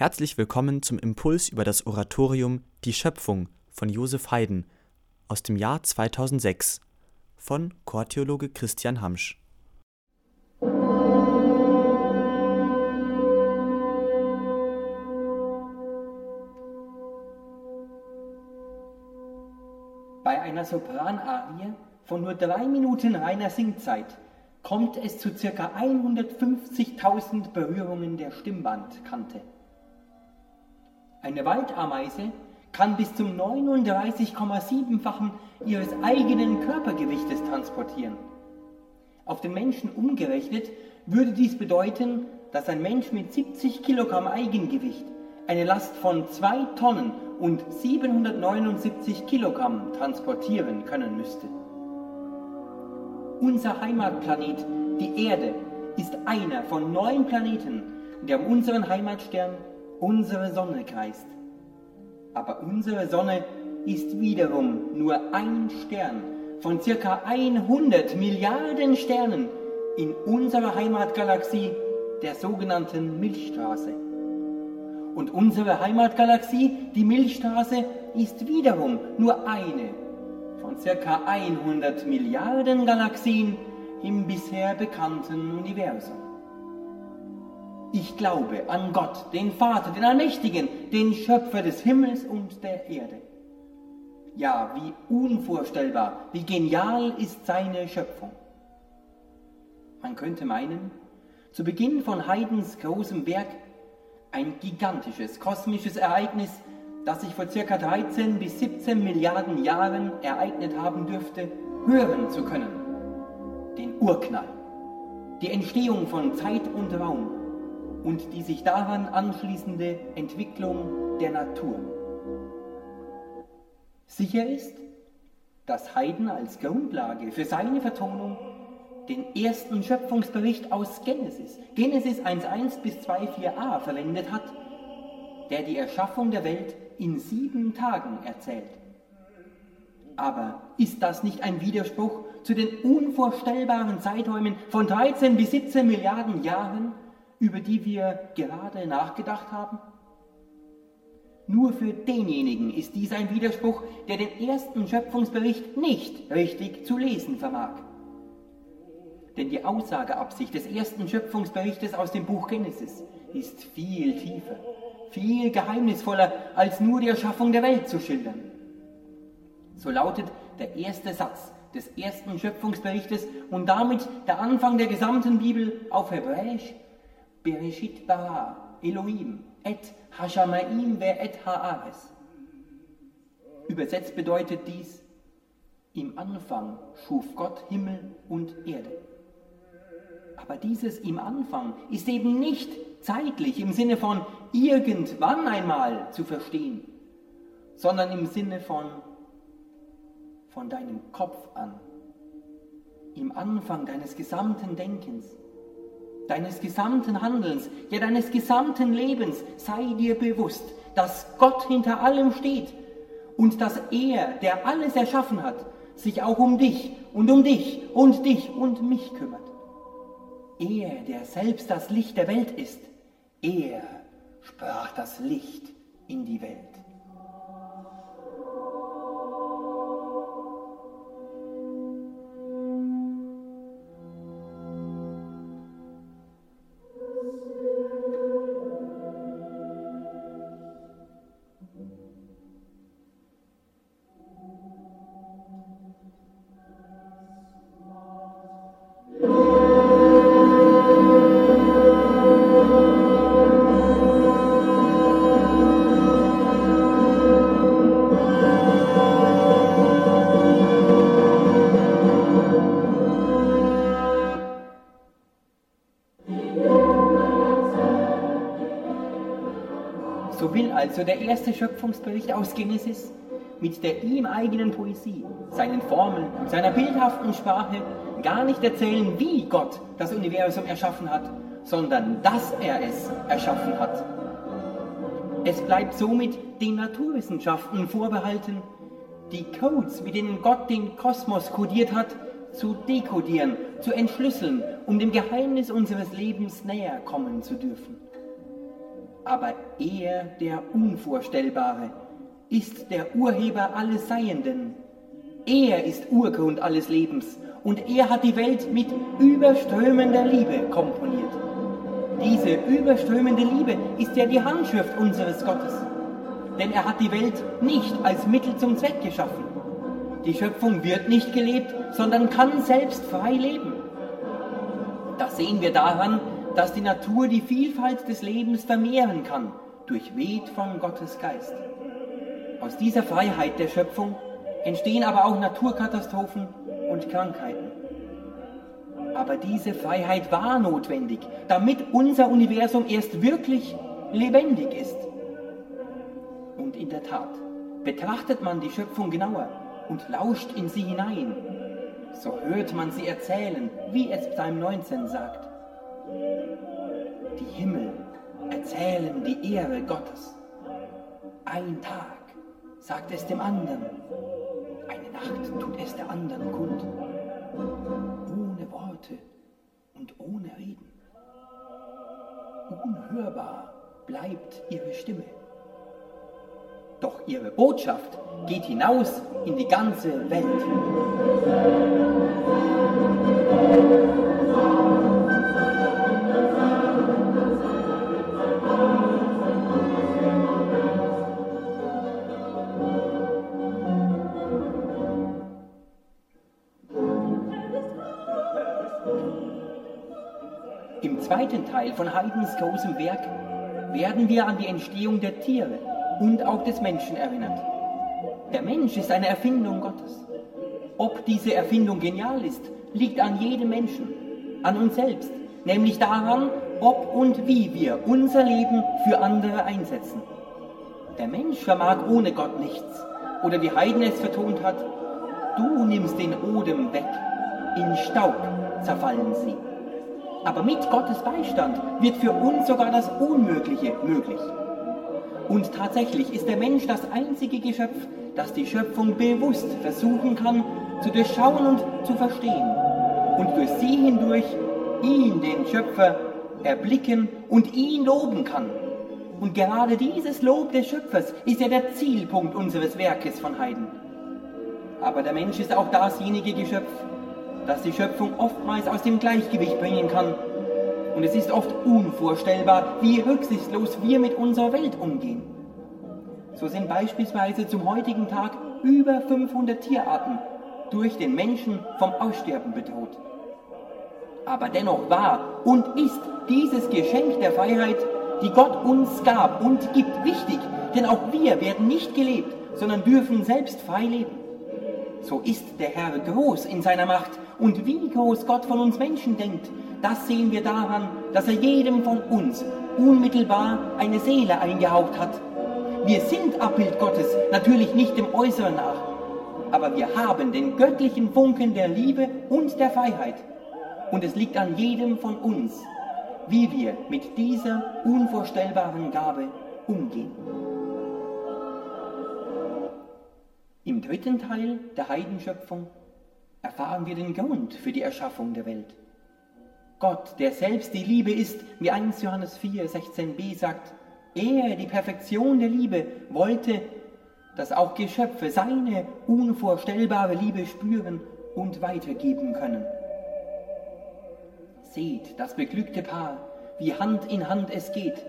Herzlich willkommen zum Impuls über das Oratorium Die Schöpfung von Josef Haydn aus dem Jahr 2006 von Chortheologe Christian Hamsch. Bei einer Sopranarie von nur drei Minuten reiner Singzeit kommt es zu ca. 150.000 Berührungen der Stimmbandkante. Eine Waldameise kann bis zum 39,7-fachen ihres eigenen Körpergewichtes transportieren. Auf den Menschen umgerechnet würde dies bedeuten, dass ein Mensch mit 70 Kilogramm Eigengewicht eine Last von 2 Tonnen und 779 Kilogramm transportieren können müsste. Unser Heimatplanet, die Erde, ist einer von neun Planeten, der um unseren Heimatstern, unsere Sonne kreist. Aber unsere Sonne ist wiederum nur ein Stern von circa 100 Milliarden Sternen in unserer Heimatgalaxie, der sogenannten Milchstraße. Und unsere Heimatgalaxie, die Milchstraße, ist wiederum nur eine von circa 100 Milliarden Galaxien im bisher bekannten Universum. Ich glaube an Gott, den Vater, den Allmächtigen, den Schöpfer des Himmels und der Erde. Ja, wie unvorstellbar, wie genial ist seine Schöpfung. Man könnte meinen, zu Beginn von Haydns großem Werk ein gigantisches kosmisches Ereignis, das sich vor ca. 13 bis 17 Milliarden Jahren ereignet haben dürfte, hören zu können. Den Urknall, die Entstehung von Zeit und Raum und die sich daran anschließende Entwicklung der Natur. Sicher ist, dass Haydn als Grundlage für seine Vertonung den ersten Schöpfungsbericht aus Genesis, Genesis 1.1 bis 2.4a verwendet hat, der die Erschaffung der Welt in sieben Tagen erzählt. Aber ist das nicht ein Widerspruch zu den unvorstellbaren Zeiträumen von 13 bis 17 Milliarden Jahren, über die wir gerade nachgedacht haben? Nur für denjenigen ist dies ein Widerspruch, der den ersten Schöpfungsbericht nicht richtig zu lesen vermag. Denn die Aussageabsicht des ersten Schöpfungsberichtes aus dem Buch Genesis ist viel tiefer, viel geheimnisvoller, als nur die Erschaffung der Welt zu schildern. So lautet der erste Satz des ersten Schöpfungsberichtes und damit der Anfang der gesamten Bibel auf Hebräisch Bereshit bara Elohim et Hashamaim ve et haares. Übersetzt bedeutet dies, im Anfang schuf Gott Himmel und Erde. Aber dieses im Anfang ist eben nicht zeitlich im Sinne von irgendwann einmal zu verstehen, sondern im Sinne von von deinem Kopf an, im Anfang deines gesamten Denkens, deines gesamten Handelns, ja deines gesamten Lebens, sei dir bewusst, dass Gott hinter allem steht und dass er, der alles erschaffen hat, sich auch um dich und um dich und dich und mich kümmert. Er, der selbst das Licht der Welt ist, er sprach das Licht in die Welt. So will also der erste Schöpfungsbericht aus Genesis mit der ihm eigenen Poesie, seinen Formeln und seiner bildhaften Sprache gar nicht erzählen, wie Gott das Universum erschaffen hat, sondern dass er es erschaffen hat. Es bleibt somit den Naturwissenschaften vorbehalten, die Codes, mit denen Gott den Kosmos kodiert hat, zu dekodieren, zu entschlüsseln, um dem Geheimnis unseres Lebens näher kommen zu dürfen. Aber er, der Unvorstellbare, ist der Urheber alles Seienden. Er ist Urgrund alles Lebens und er hat die Welt mit überströmender Liebe komponiert. Diese überströmende Liebe ist ja die Handschrift unseres Gottes, denn er hat die Welt nicht als Mittel zum Zweck geschaffen. Die Schöpfung wird nicht gelebt, sondern kann selbst frei leben. Das sehen wir daran, dass die Natur die Vielfalt des Lebens vermehren kann, durchweht von Gottes Geist. Aus dieser Freiheit der Schöpfung entstehen aber auch Naturkatastrophen und Krankheiten. Aber diese Freiheit war notwendig, damit unser Universum erst wirklich lebendig ist. Und in der Tat, betrachtet man die Schöpfung genauer und lauscht in sie hinein, so hört man sie erzählen, wie es Psalm 19 sagt. Die Himmel erzählen die Ehre Gottes. Ein Tag sagt es dem anderen, eine Nacht tut es der anderen kund, ohne Worte und ohne Reden. Unhörbar bleibt ihre Stimme. Doch ihre Botschaft geht hinaus in die ganze Welt. Zweiten Teil von Haydns großem Werk werden wir an die Entstehung der Tiere und auch des Menschen erinnert. Der Mensch ist eine Erfindung Gottes. Ob diese Erfindung genial ist, liegt an jedem Menschen, an uns selbst, nämlich daran, ob und wie wir unser Leben für andere einsetzen. Der Mensch vermag ohne Gott nichts, oder wie Haydn es vertont hat, du nimmst den Odem weg, in Staub zerfallen sie. Aber mit Gottes Beistand wird für uns sogar das Unmögliche möglich. Und tatsächlich ist der Mensch das einzige Geschöpf, das die Schöpfung bewusst versuchen kann zu durchschauen und zu verstehen und durch sie hindurch ihn, den Schöpfer, erblicken und ihn loben kann. Und gerade dieses Lob des Schöpfers ist ja der Zielpunkt unseres Werkes von Heiden. Aber der Mensch ist auch dasjenige Geschöpf, das die Schöpfung oftmals aus dem Gleichgewicht bringen kann. Und es ist oft unvorstellbar, wie rücksichtslos wir mit unserer Welt umgehen. So sind beispielsweise zum heutigen Tag über 500 Tierarten durch den Menschen vom Aussterben bedroht. Aber dennoch war und ist dieses Geschenk der Freiheit, die Gott uns gab und gibt, wichtig, denn auch wir werden nicht gelebt, sondern dürfen selbst frei leben. So ist der Herr groß in seiner Macht und wie groß Gott von uns Menschen denkt, das sehen wir daran, dass er jedem von uns unmittelbar eine Seele eingehaucht hat. Wir sind Abbild Gottes, natürlich nicht dem Äußeren nach, aber wir haben den göttlichen Funken der Liebe und der Freiheit. Und es liegt an jedem von uns, wie wir mit dieser unvorstellbaren Gabe umgehen. Im dritten Teil der Heidenschöpfung erfahren wir den Grund für die Erschaffung der Welt. Gott, der selbst die Liebe ist, wie 1 Johannes 4, 16b sagt, er, die Perfektion der Liebe, wollte, dass auch Geschöpfe seine unvorstellbare Liebe spüren und weitergeben können. Seht das beglückte Paar, wie Hand in Hand es geht.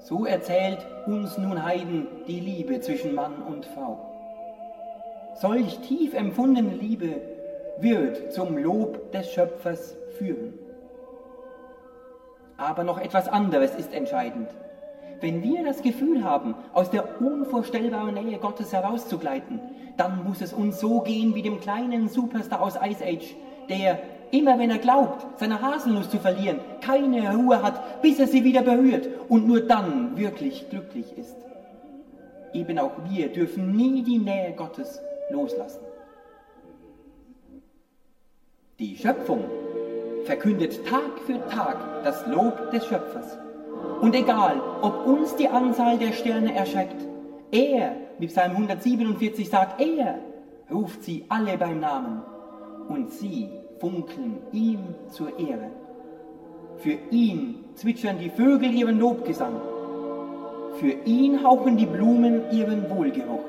So erzählt uns nun Heiden die Liebe zwischen Mann und Frau. Solch tief empfundene Liebe wird zum Lob des Schöpfers führen. Aber noch etwas anderes ist entscheidend. Wenn wir das Gefühl haben, aus der unvorstellbaren Nähe Gottes herauszugleiten, dann muss es uns so gehen wie dem kleinen Superstar aus Ice Age, der, immer wenn er glaubt, seine Haselnuss zu verlieren, keine Ruhe hat, bis er sie wieder berührt und nur dann wirklich glücklich ist. Eben auch wir dürfen nie die Nähe Gottes loslassen. Die Schöpfung verkündet Tag für Tag das Lob des Schöpfers. Und egal, ob uns die Anzahl der Sterne erschreckt, er, wie Psalm 147 sagt, er ruft sie alle beim Namen und sie funkeln ihm zur Ehre. Für ihn zwitschern die Vögel ihren Lobgesang. Für ihn hauchen die Blumen ihren Wohlgeruch.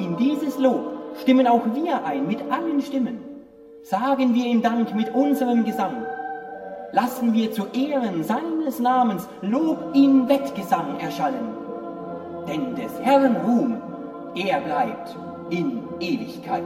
In dieses Lob stimmen auch wir ein mit allen Stimmen. Sagen wir ihm Dank mit unserem Gesang. Lassen wir zu Ehren seines Namens Lob in Wettgesang erschallen. Denn des Herrn Ruhm, er bleibt in Ewigkeit.